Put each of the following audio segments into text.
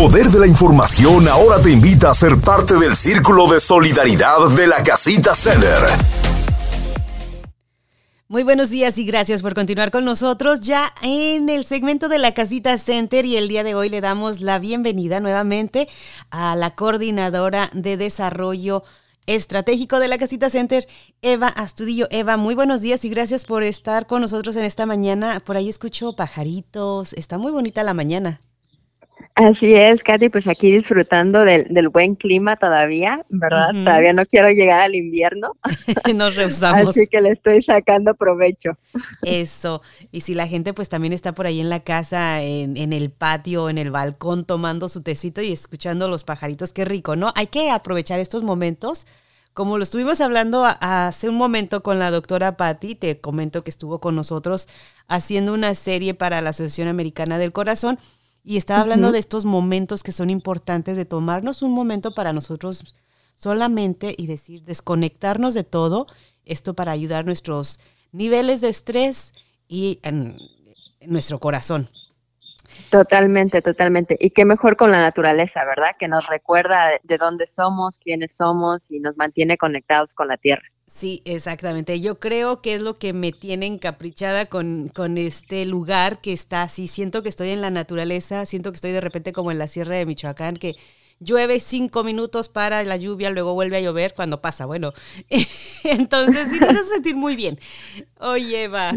poder de la información ahora te invita a ser parte del círculo de solidaridad de la Casita Center. Muy buenos días y gracias por continuar con nosotros ya en el segmento de la Casita Center y el día de hoy le damos la bienvenida nuevamente a la coordinadora de desarrollo estratégico de la Casita Center, Eva Astudillo. Eva, muy buenos días y gracias por estar con nosotros en esta mañana. Por ahí escucho pajaritos, está muy bonita la mañana. Así es, Katy, pues aquí disfrutando del, buen clima todavía, ¿verdad? Todavía no quiero llegar al invierno. Nos rehusamos. Así que le estoy sacando provecho. Eso. Y si la gente pues también está por ahí en la casa, en, en el patio, en el balcón, tomando su tecito y escuchando los pajaritos, qué rico, ¿no? Hay que aprovechar estos momentos. Como lo estuvimos hablando hace un momento con la doctora Patti, te comento que estuvo con nosotros haciendo una serie para la Asociación Americana del Corazón y estaba hablando de estos momentos que son importantes, de tomarnos un momento para nosotros solamente y decir, desconectarnos de todo, esto para ayudar nuestros niveles de estrés y en, nuestro corazón. Totalmente, totalmente. Y qué mejor con la naturaleza, ¿verdad? Que nos recuerda de dónde somos, quiénes somos y nos mantiene conectados con la tierra. Sí, exactamente. Yo creo que es lo que me tiene encaprichada con, con este lugar que está así. Siento que estoy en la naturaleza, siento que estoy de repente como en la sierra de Michoacán, que llueve cinco minutos para la lluvia, luego vuelve a llover cuando pasa. Bueno, entonces sí nos hace sentir muy bien. Oye, Eva.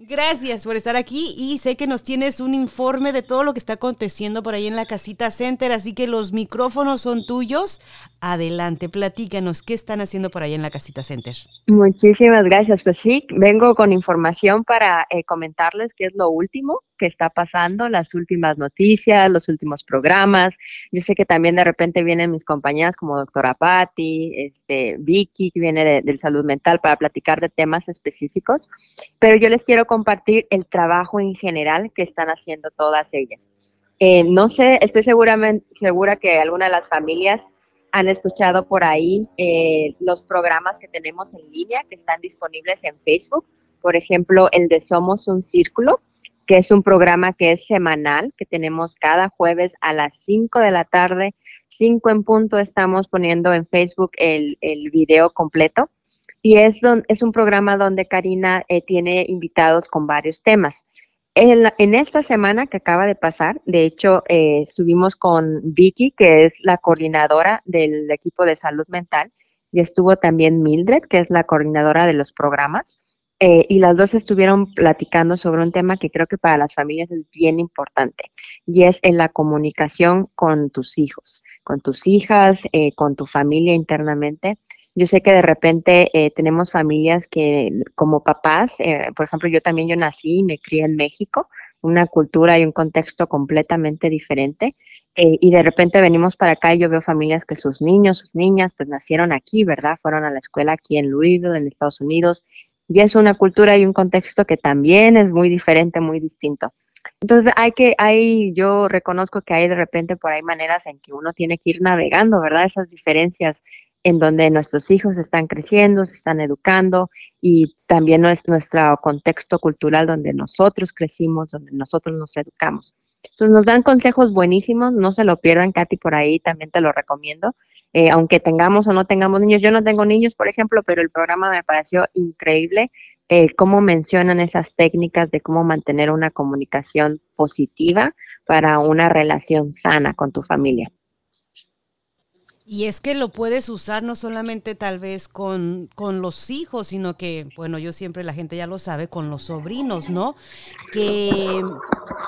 Gracias por estar aquí y sé que nos tienes un informe de todo lo que está aconteciendo por ahí en la casita center, así que los micrófonos son tuyos. Adelante, platícanos qué están haciendo por ahí en la casita center. Muchísimas gracias. Pues sí, vengo con información para eh, comentarles qué es lo último que está pasando, las últimas noticias, los últimos programas. Yo sé que también de repente vienen mis compañeras como doctora Patti, este, Vicky, que viene del salud mental para platicar de temas específicos, pero yo les quiero compartir el trabajo en general que están haciendo todas ellas. Eh, no sé, estoy seguramente, segura que alguna de las familias han escuchado por ahí eh, los programas que tenemos en línea que están disponibles en Facebook. Por ejemplo, el de Somos un Círculo, que es un programa que es semanal, que tenemos cada jueves a las 5 de la tarde, 5 en punto, estamos poniendo en Facebook el, el video completo. Y es, es un programa donde Karina eh, tiene invitados con varios temas. En, esta semana que acaba de pasar, de hecho, eh, subimos con Vicky, que es la coordinadora del equipo de salud mental, y estuvo también Mildred, que es la coordinadora de los programas. Eh, y las dos estuvieron platicando sobre un tema que creo que para las familias es bien importante y es en la comunicación con tus hijos, con tus hijas, eh, con tu familia internamente. Yo sé que de repente eh, tenemos familias que como papás, por ejemplo, yo también yo nací y me crié en México, una cultura y un contexto completamente diferente. y de repente venimos para acá y yo veo familias que sus niños, sus niñas, pues nacieron aquí, ¿verdad? Fueron a la escuela aquí en Louisville, en Estados Unidos, y es una cultura y un contexto que también es muy diferente, muy distinto. Entonces hay que, hay, yo reconozco que hay de repente por ahí maneras en que uno tiene que ir navegando, ¿verdad? Esas diferencias en donde nuestros hijos están creciendo, se están educando y también nuestro contexto cultural donde nosotros crecimos, donde nosotros nos educamos. Entonces nos dan consejos buenísimos, no se lo pierdan, Katy, por ahí también te lo recomiendo. Eh, aunque tengamos o no tengamos niños. Yo no tengo niños, por ejemplo, pero el programa me pareció increíble. Eh, cómo mencionan esas técnicas de cómo mantener una comunicación positiva para una relación sana con tu familia. Y es que lo puedes usar no solamente tal vez con, con, los hijos, sino que, bueno, yo siempre la gente ya lo sabe, con los sobrinos, ¿no? Que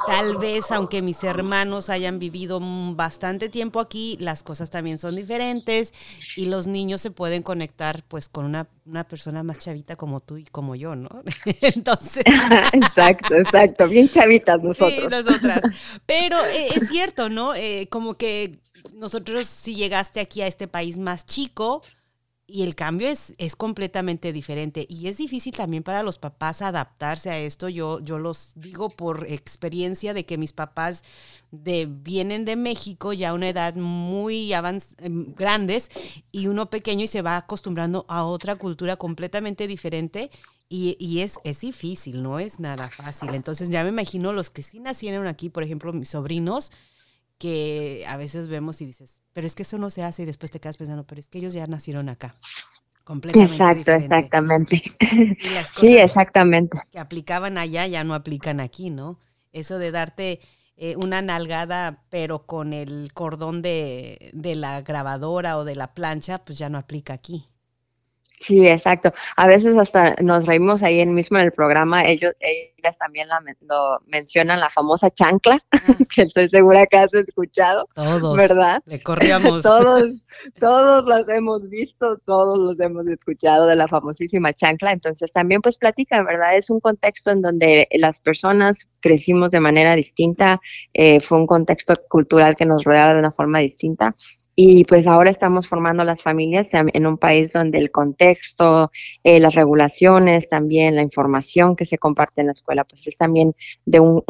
tal vez, aunque mis hermanos hayan vivido bastante tiempo aquí, las cosas también son diferentes y los niños se pueden conectar pues con una, una persona más chavita como tú y como yo, ¿no? Entonces. exacto, exacto, bien chavitas nosotros. Sí, nosotras. Pero eh, es cierto, ¿no? Eh, como que nosotros si llegaste aquí aquí a este país más chico y el cambio es, es completamente diferente. Y es difícil también para los papás adaptarse a esto. Yo, yo los digo por experiencia de que mis papás de, vienen de México ya a una edad muy avanz em, grandes y uno pequeño y se va acostumbrando a otra cultura completamente diferente. Y, y, es, es difícil, no es nada fácil. Entonces ya me imagino los que sí nacieron aquí, por ejemplo, mis sobrinos, que a veces vemos y dices, pero es que eso no se hace y después te quedas pensando, pero es que ellos ya nacieron acá. Completamente Exacto, exactamente. sí, exactamente. Que aplicaban allá ya no aplican aquí, ¿no? Eso de darte eh, una nalgada, pero con el cordón de, de la grabadora o de la plancha, pues ya no aplica aquí. Sí, exacto. A veces hasta nos reímos ahí mismo en el programa, ellos, también la, lo mencionan, la famosa chancla, que estoy segura que has escuchado. Todos. ¿Verdad? Le corríamos. todos, todos los hemos visto, todos los hemos escuchado de la famosísima chancla. Entonces también pues platica, ¿verdad? Es un contexto en donde las personas crecimos de manera distinta, eh, fue un contexto cultural que nos rodeaba de una forma distinta y pues ahora estamos formando las familias en un país donde el contexto, eh, las regulaciones, también la información que se comparte en la escuela, pues es también de un,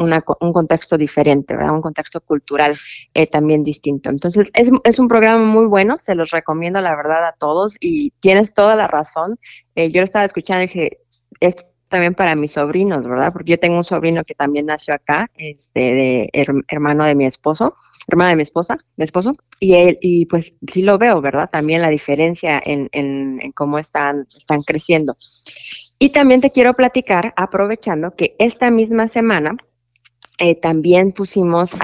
contexto diferente, ¿verdad? Un contexto cultural eh, también distinto. Entonces, es, es, un programa muy bueno, se los recomiendo la verdad a todos y tienes toda la razón. Eh, yo lo estaba escuchando y dije, es también para mis sobrinos, ¿verdad? Porque yo tengo un sobrino que también nació acá, este, de hermano de mi esposo, hermana de mi esposa, mi esposo, y él, y pues sí lo veo, ¿verdad? También la diferencia en, en, cómo están, están creciendo. Y también te quiero platicar, aprovechando que esta misma semana eh, también pusimos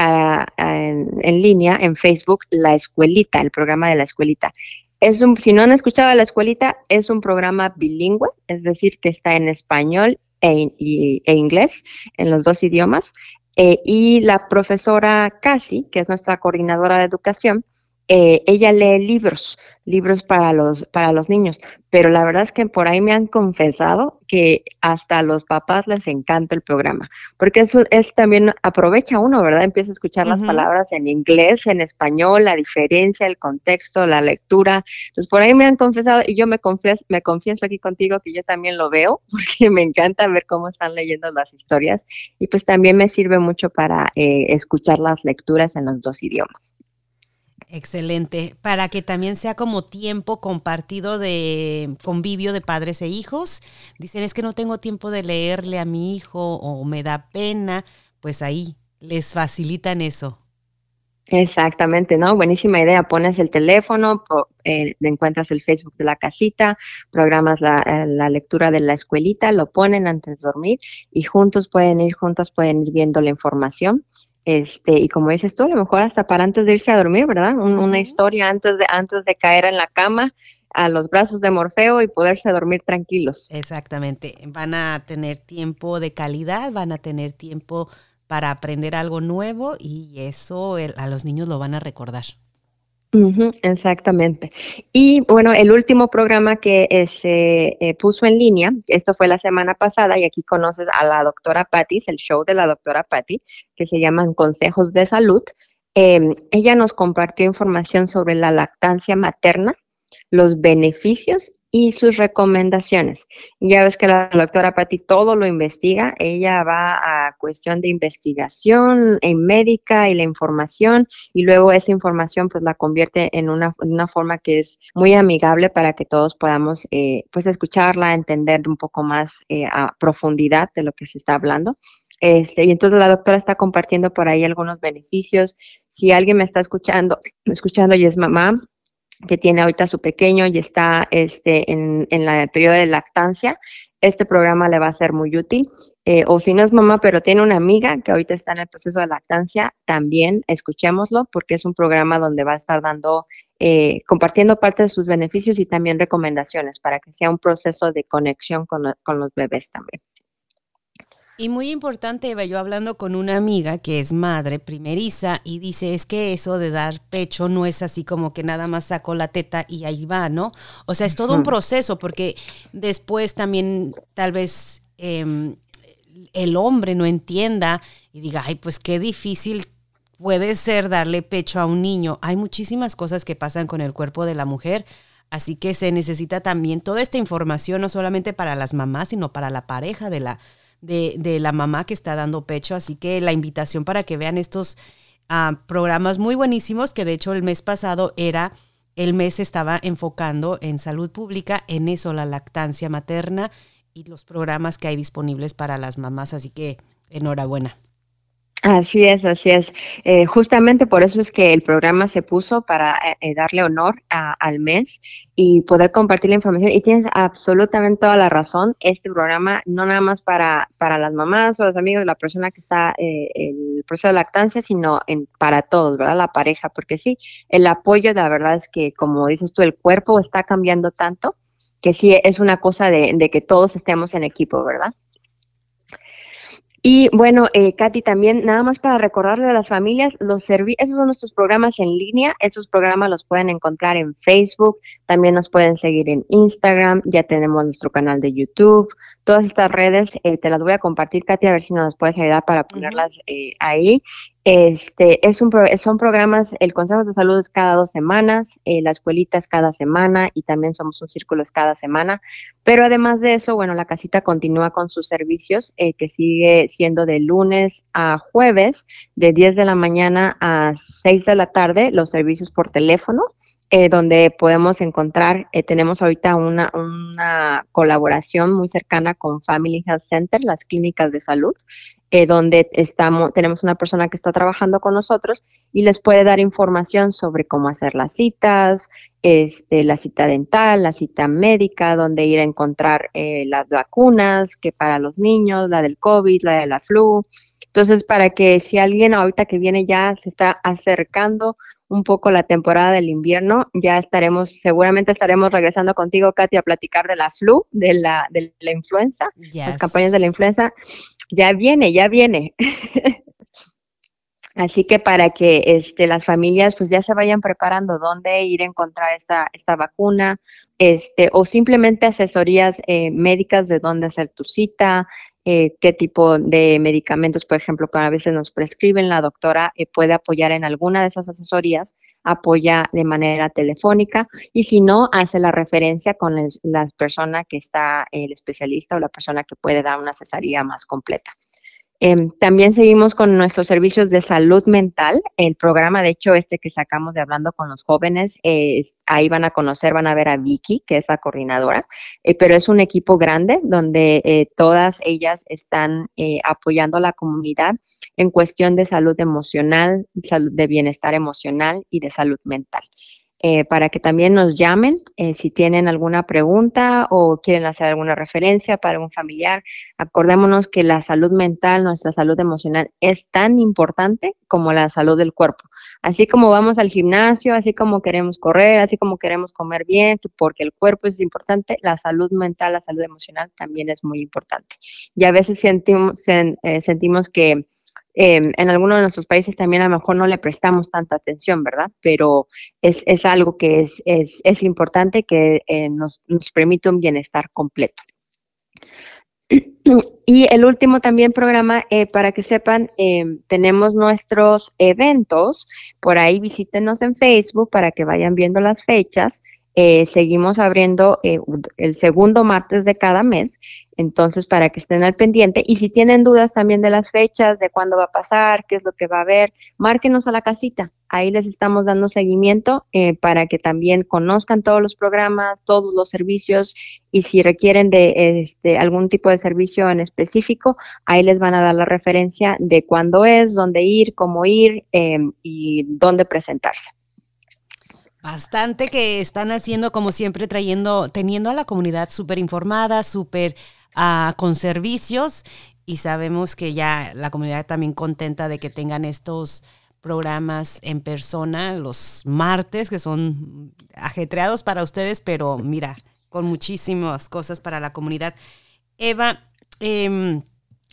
en, línea en Facebook la escuelita, el programa de la escuelita. Es un, si no han escuchado la escuelita, es un programa bilingüe, es decir, que está en español e, e inglés, en los dos idiomas. Eh, y la profesora Casi, que es nuestra coordinadora de educación, eh, ella lee libros, libros para los, para los niños, pero la verdad es que por ahí me han confesado que hasta a los papás les encanta el programa, porque eso es también, aprovecha uno, ¿verdad? Empieza a escuchar las palabras en inglés, en español, la diferencia, el contexto, la lectura. Entonces, por ahí me han confesado y yo me confieso, me confieso aquí contigo que yo también lo veo, porque me encanta ver cómo están leyendo las historias y pues también me sirve mucho para eh, escuchar las lecturas en los dos idiomas. Excelente. Para que también sea como tiempo compartido de convivio de padres e hijos. Dicen, es que no tengo tiempo de leerle a mi hijo o me da pena. Pues ahí les facilitan eso. Exactamente, ¿no? Buenísima idea. Pones el teléfono, eh, encuentras el Facebook de la casita, programas la, eh, la, lectura de la escuelita, lo ponen antes de dormir y juntos pueden ir, juntas pueden ir viendo la información este, y como dices tú, a lo mejor hasta para antes de irse a dormir, ¿verdad? una historia antes de, antes de caer en la cama a los brazos de Morfeo y poderse dormir tranquilos. Exactamente. Van a tener tiempo de calidad, van a tener tiempo para aprender algo nuevo y eso a los niños lo van a recordar exactamente. Y bueno, el último programa que se eh, puso en línea, esto fue la semana pasada y aquí conoces a la doctora Patty, el show de la doctora Patty, que se llaman Consejos de Salud. Em, ella nos compartió información sobre la lactancia materna, los beneficios y sus recomendaciones. Ya ves que la doctora Patti todo lo investiga, ella va a cuestión de investigación en médica y la información y luego esa información pues la convierte en una, una forma que es muy amigable para que todos podamos eh, pues escucharla, entender un poco más eh, a profundidad de lo que se está hablando. Este, y entonces la doctora está compartiendo por ahí algunos beneficios. Si alguien me está escuchando, escuchando y es mamá, que tiene ahorita su pequeño y está este, en, en la periodo de lactancia, este programa le va a ser muy útil. Eh, o si no es mamá, pero tiene una amiga que ahorita está en el proceso de lactancia, también escuchémoslo porque es un programa donde va a estar dando, eh, compartiendo parte de sus beneficios y también recomendaciones para que sea un proceso de conexión con, con los bebés también. Y muy importante, Eva, yo hablando con una amiga que es madre primeriza y dice, es que eso de dar pecho no es así como que nada más saco la teta y ahí va, ¿no? O sea, es todo un proceso porque después también tal vez em, el hombre no entienda y diga, ay, pues qué difícil puede ser darle pecho a un niño. Hay muchísimas cosas que pasan con el cuerpo de la mujer. Así que se necesita también toda esta información, no solamente para las mamás, sino para la pareja de la, de, la mamá que está dando pecho. Así que la invitación para que vean estos ah, programas muy buenísimos, que de hecho el mes pasado era, el mes estaba enfocando en salud pública, en eso, la lactancia materna y los programas que hay disponibles para las mamás. Así que enhorabuena. Así es, así es. Eh, justamente por eso es que el programa se puso para eh, eh, darle honor al mes y poder compartir la información. Y tienes absolutamente toda la razón. Este programa no nada más para, para las mamás o los amigos, la persona que está en el proceso de lactancia, sino en, para todos, ¿verdad? La pareja, porque sí, el apoyo, la verdad es que, como dices tú, el cuerpo está cambiando tanto que sí es una cosa de, de que todos estemos en equipo, ¿verdad? Y bueno, eh, Katy, también nada más para recordarle a las familias, los esos son nuestros programas en línea, esos programas los pueden encontrar en Facebook, también nos pueden seguir en Instagram, ya tenemos nuestro canal de YouTube, todas estas redes eh, te las voy a compartir, Katy, a ver si nos puedes ayudar para ponerlas eh, ahí. Este, es un son programas, el Consejo de Salud es cada dos semanas, eh, la escuelita es cada semana y también somos un círculo es cada semana. Pero además de eso, bueno, la casita continúa con sus servicios, eh, que sigue siendo de lunes a jueves, de 10 de la mañana a 6 de la tarde, los servicios por teléfono, eh, donde podemos encontrar, tenemos ahorita una, una colaboración muy cercana con Family Health Center, las clínicas de salud, eh, donde estamos, tenemos una persona que está trabajando con nosotros y les puede dar información sobre cómo hacer las citas, este, la cita dental, la cita médica, dónde ir a encontrar eh, las vacunas, que para los niños, la del COVID, la de la flu. Entonces, para que si alguien ahorita que viene ya se está acercando un poco la temporada del invierno. Ya estaremos, seguramente estaremos regresando contigo, Katy, a platicar de la flu, de la, de la influenza, las campañas de la influenza. Ya viene, ya viene. Así que para que este, las familias pues ya se vayan preparando dónde ir a encontrar esta, esta vacuna, este, o simplemente asesorías eh, médicas de dónde hacer tu cita, eh, qué tipo de medicamentos, por ejemplo, que a veces nos prescriben, la doctora eh, puede apoyar en alguna de esas asesorías, apoya de manera telefónica y si no, hace la referencia con la persona que está, el especialista o la persona que puede dar una asesoría más completa. Em, también seguimos con nuestros servicios de salud mental. El programa, de hecho, este que sacamos de Hablando con los Jóvenes, ahí van a conocer, van a ver a Vicky, que es la coordinadora, eh, pero es un equipo grande donde eh, todas ellas están eh, apoyando a la comunidad en cuestión de salud emocional, salud de bienestar emocional y de salud mental. Eh, para que también nos llamen eh, si tienen alguna pregunta o quieren hacer alguna referencia para un familiar. Acordémonos que la salud mental, nuestra salud emocional es tan importante como la salud del cuerpo. Así como vamos al gimnasio, así como queremos correr, así como queremos comer bien, porque el cuerpo es importante, la salud mental, la salud emocional también es muy importante. Y a veces sentimos, eh, sentimos que En algunos de nuestros países también a lo mejor no le prestamos tanta atención, ¿verdad? Pero es, es algo que es, es, importante que eh, nos, nos permite un bienestar completo. Y el último también programa, eh, para que sepan, em, tenemos nuestros eventos. Por ahí visítenos en Facebook para que vayan viendo las fechas. Eh, seguimos abriendo el segundo martes de cada mes entonces, para que estén al pendiente. Y si tienen dudas también de las fechas, de cuándo va a pasar, qué es lo que va a haber, márquenos a la casita. Ahí les estamos dando seguimiento eh, para que también conozcan todos los programas, todos los servicios y si requieren de este, algún tipo de servicio en específico, ahí les van a dar la referencia de cuándo es, dónde ir, cómo ir em, y dónde presentarse. Bastante que están haciendo, como siempre, trayendo, teniendo a la comunidad súper informada, súper con servicios y sabemos que ya la comunidad también contenta de que tengan estos programas en persona los martes, que son ajetreados para ustedes, pero mira, con muchísimas cosas para la comunidad. Eva, em,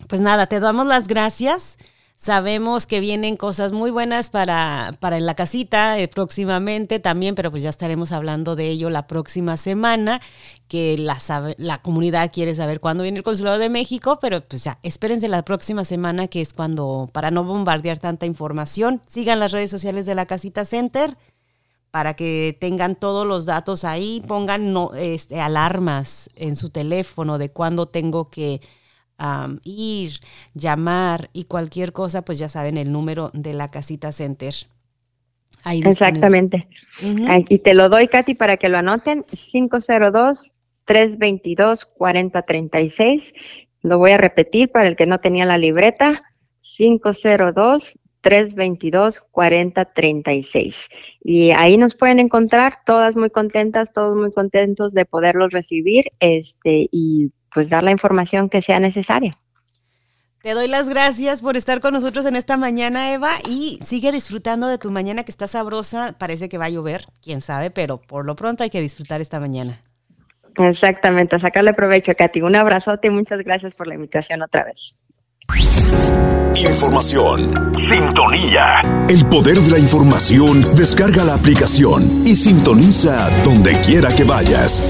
pues nada, te damos las gracias. Sabemos que vienen cosas muy buenas para, para en la casita eh, próximamente también, pero pues ya estaremos hablando de ello la próxima semana, que la, la comunidad quiere saber cuándo viene el Consulado de México, pero pues ya, espérense la próxima semana, que es cuando, para no bombardear tanta información, sigan las redes sociales de la Casita Center para que tengan todos los datos ahí, pongan no, este, alarmas en su teléfono de cuándo tengo que ir, llamar y cualquier cosa, pues ya saben el número de la casita center. Exactamente. Y te lo doy, Katy, para que lo anoten. 502-322-4036. Lo voy a repetir para el que no tenía la libreta. 502 322 4036. Y ahí nos pueden encontrar, todas muy contentas, todos muy contentos de poderlos recibir este, y pues dar la información que sea necesaria. Te doy las gracias por estar con nosotros en esta mañana, Eva, y sigue disfrutando de tu mañana que está sabrosa. Parece que va a llover, quién sabe, pero por lo pronto hay que disfrutar esta mañana. Exactamente, sacarle provecho, Katy. Un abrazote y muchas gracias por la invitación otra vez. Información. Sintonía. El poder de la información. Descarga la aplicación y sintoniza donde quiera que vayas.